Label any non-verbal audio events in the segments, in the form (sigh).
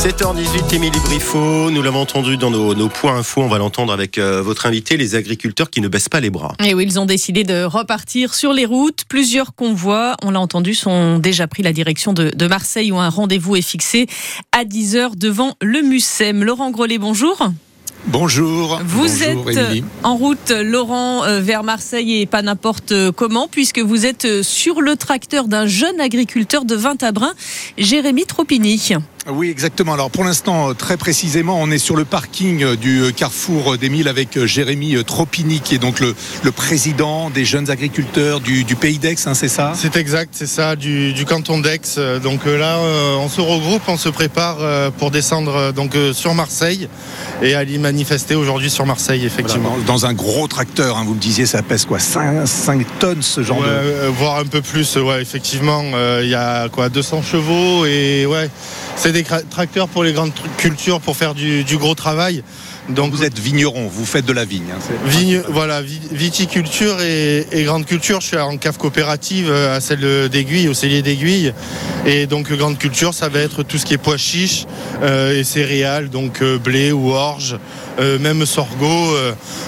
7h18, Émilie Briffaut, nous l'avons entendu dans nos, points info, on va l'entendre avec euh, votre invité, les agriculteurs qui ne baissent pas les bras. Et oui, ils ont décidé de repartir sur les routes. Plusieurs convois, on l'a entendu, sont déjà pris la direction de, Marseille où un rendez-vous est fixé à 10h devant le Mucem. Laurent Grelet, bonjour. Bonjour. Vous êtes en route, Laurent, euh, vers Marseille et pas n'importe comment, puisque vous êtes sur le tracteur d'un jeune agriculteur de Vintabrin, Jérémy Tropini. Oui, exactement. Alors pour l'instant, euh, très précisément, on est sur le parking euh, du euh, carrefour des Milles avec Jérémy Tropini, qui est donc le, président des jeunes agriculteurs du, pays d'Aix, hein, c'est ça? C'est exact, c'est ça, du, canton d'Aix. Donc là, on se regroupe, on se prépare pour descendre donc sur Marseille et aller manifester aujourd'hui sur Marseille, effectivement. dans, un gros tracteur, hein, vous me disiez, ça pèse quoi 5, tonnes ce genre de. voire un peu plus, ouais, effectivement. Il y a quoi 200 chevaux et ouais. C'est des tracteurs pour les grandes cultures, pour faire du, gros travail. Donc vous êtes vigneron, vous faites de la vigne. Hein, voilà, viticulture et, grande culture. Je suis en cave coopérative euh, à celle d'Aiguille, au cellier d'Aiguille. Et donc grande culture, ça va être tout ce qui est pois chiches euh, et céréales, donc euh, blé ou orge, même sorgho.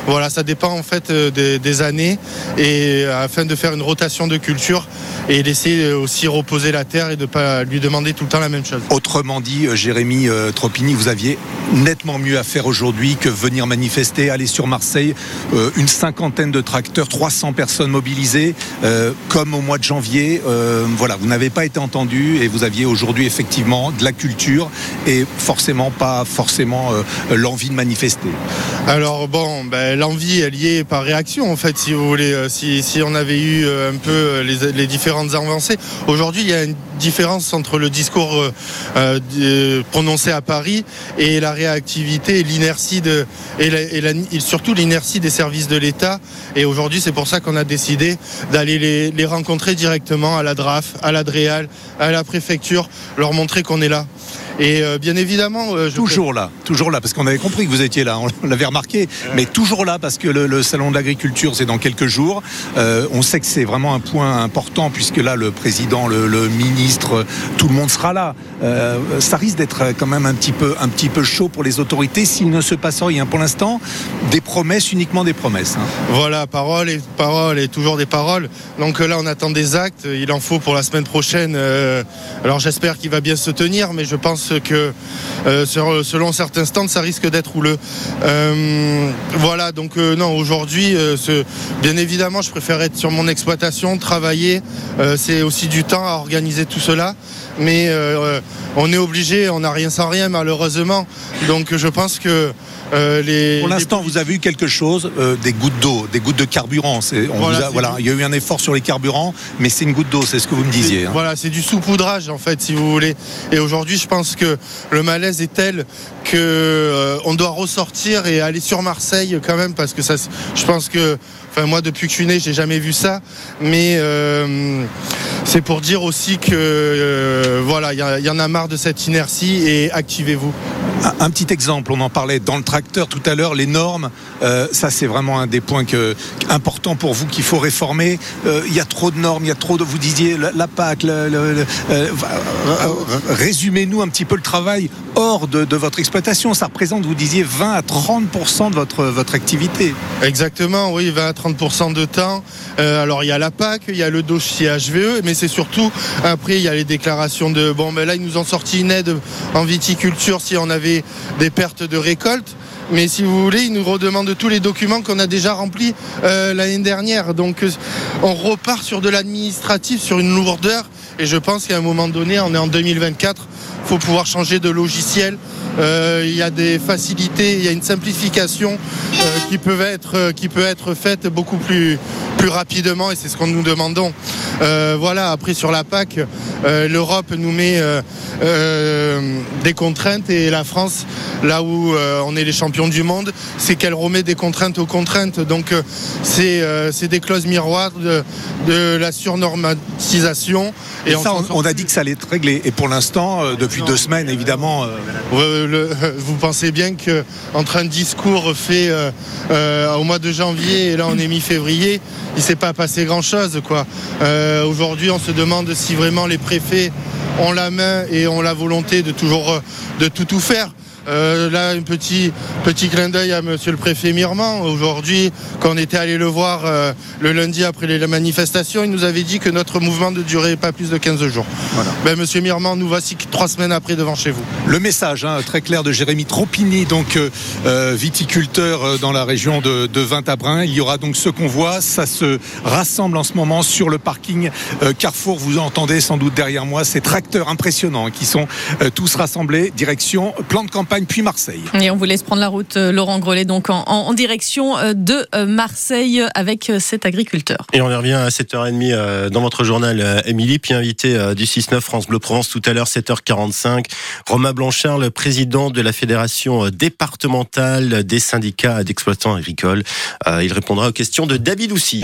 voilà, ça dépend en fait des, des, années. Et afin de faire une rotation de culture, et laisser aussi reposer la terre et de ne pas lui demander tout le temps la même chose. Autrement dit, euh, Jérémy euh, Tropini, vous aviez nettement mieux à faire aujourd'hui que venir manifester, aller sur Marseille, euh, une cinquantaine de tracteurs, 300 personnes mobilisées, comme au mois de janvier. voilà, vous n'avez pas été entendu et vous aviez aujourd'hui effectivement de la culture et forcément pas forcément l'envie de manifester. Alors bon, ben, l'envie est liée par réaction en fait, si vous voulez. Si, si on avait eu un peu les, les différents avancées. Aujourd'hui, il y a une différence entre le discours euh, euh, prononcé à Paris et la réactivité et l'inertie de et, surtout l'inertie des services de l'État. Et aujourd'hui, c'est pour ça qu'on a décidé d'aller les, rencontrer directement à la DRAF, à l'Adréal, à la préfecture, leur montrer qu'on est là. Et euh, bien évidemment, euh, toujours là, toujours là, parce qu'on avait compris que vous étiez là, on (laughs) l'avait remarqué, mais toujours là parce que le, salon de l'agriculture c'est dans quelques jours. Euh, on sait que c'est vraiment un point important puisque là le président, le, ministre, tout le monde sera là. ça risque d'être quand même un petit peu, un petit peu chaud pour les autorités s'il ne se passe rien. Pour l'instant, des promesses, uniquement des promesses. Hein. Voilà, parole et parole et toujours des paroles. Donc là, on attend des actes. Il en faut pour la semaine prochaine. alors j'espère qu'il va bien se tenir, mais je pense que euh, selon certains stands, ça risque d'être houleux. Euh, voilà, donc euh, non, aujourd'hui, bien évidemment, je préfère être sur mon exploitation, travailler. c'est aussi du temps à organiser tout cela. Mais on est obligé, on n'a rien sans rien, malheureusement. Donc je pense que euh, Pour l'instant, vous avez eu quelque chose, euh, des gouttes d'eau, des gouttes de carburant. voilà, il y a eu un effort sur les carburants, mais c'est une goutte d'eau, c'est ce que vous me disiez. Hein. Voilà, c'est du saupoudrage en fait, si vous voulez. Et aujourd'hui, je pense que le malaise est tel que euh, on doit ressortir et aller sur Marseille quand même, parce que ça, je pense que, enfin moi, depuis que je suis né, j'ai jamais vu ça, mais c'est pour dire aussi que voilà, il y, en a marre de cette inertie et activez-vous. Un, petit exemple, on en parlait dans le tracteur tout à l'heure, les normes, euh, ça c'est vraiment un des points que, importants pour vous qu'il faut réformer. Euh, il y a trop de normes, il y a trop de, vous disiez, la, PAC, euh, résumez-nous un petit peu le travail hors de, votre exploitation. Ça représente, vous disiez, 20 à 30% de votre, votre activité. Exactement, oui, 20 à 30% de temps. alors il y a la PAC, il y a le dossier HVE, mais c'est surtout, après il y a les déclarations de, bon ben là ils nous ont sorti une aide en viticulture si on avait des, pertes de récolte. Mais si vous voulez, ils nous redemandent tous les documents qu'on a déjà remplis euh, l'année dernière. Donc euh, on repart sur de l'administratif, sur une lourdeur. Et je pense qu'à un moment donné, on est en 2024, il faut pouvoir changer de logiciel. Euh, il y a des facilités, il y a une simplification qui, peut être, qui peut être faite beaucoup plus, plus rapidement et c'est ce qu'on nous demandons. voilà, après sur la PAC, l'Europe nous met des contraintes et la France, là où euh, on est les champions du monde, c'est qu'elle remet des contraintes aux contraintes. Donc euh, euh, c'est des clauses miroirs de, la surnormatisation. Et, ça, on, a dit que ça allait être réglé. Et pour l'instant, depuis deux semaines, évidemment. (laughs) vous pensez bien qu'entre un discours fait au mois de janvier et là on est mi-février, il ne s'est pas passé grand-chose. Aujourd'hui, on se demande si vraiment les préfets ont la main et ont la volonté de toujours tout faire. Euh, là, un petit, petit clin d'œil à monsieur le préfet Mirman. Aujourd'hui, quand on était allé le voir euh, le lundi après les manifestations, il nous avait dit que notre mouvement ne durait pas plus de 15 jours. Voilà. Ben, monsieur Mirman, nous voici trois semaines après devant chez vous. Le message hein, très clair de Jérémy Tropini, donc euh, viticulteur dans la région de, de Vintabrin. Il y aura donc ce convoi. Ça se rassemble en ce moment sur le parking Carrefour. Vous entendez sans doute derrière moi ces tracteurs impressionnants qui sont tous rassemblés direction plan de campagne puis Marseille. Et on vous laisse prendre la route, euh, Laurent Grelet, donc en, direction euh, de euh, Marseille avec cet agriculteur. Et on y revient à 7h30 dans votre journal, Émilie, puis invité du 6-9 France Bleu Provence tout à l'heure, 7h45. Romain Blanchard, le président de la Fédération départementale des syndicats d'exploitants agricoles. Il répondra aux questions de David Oussy.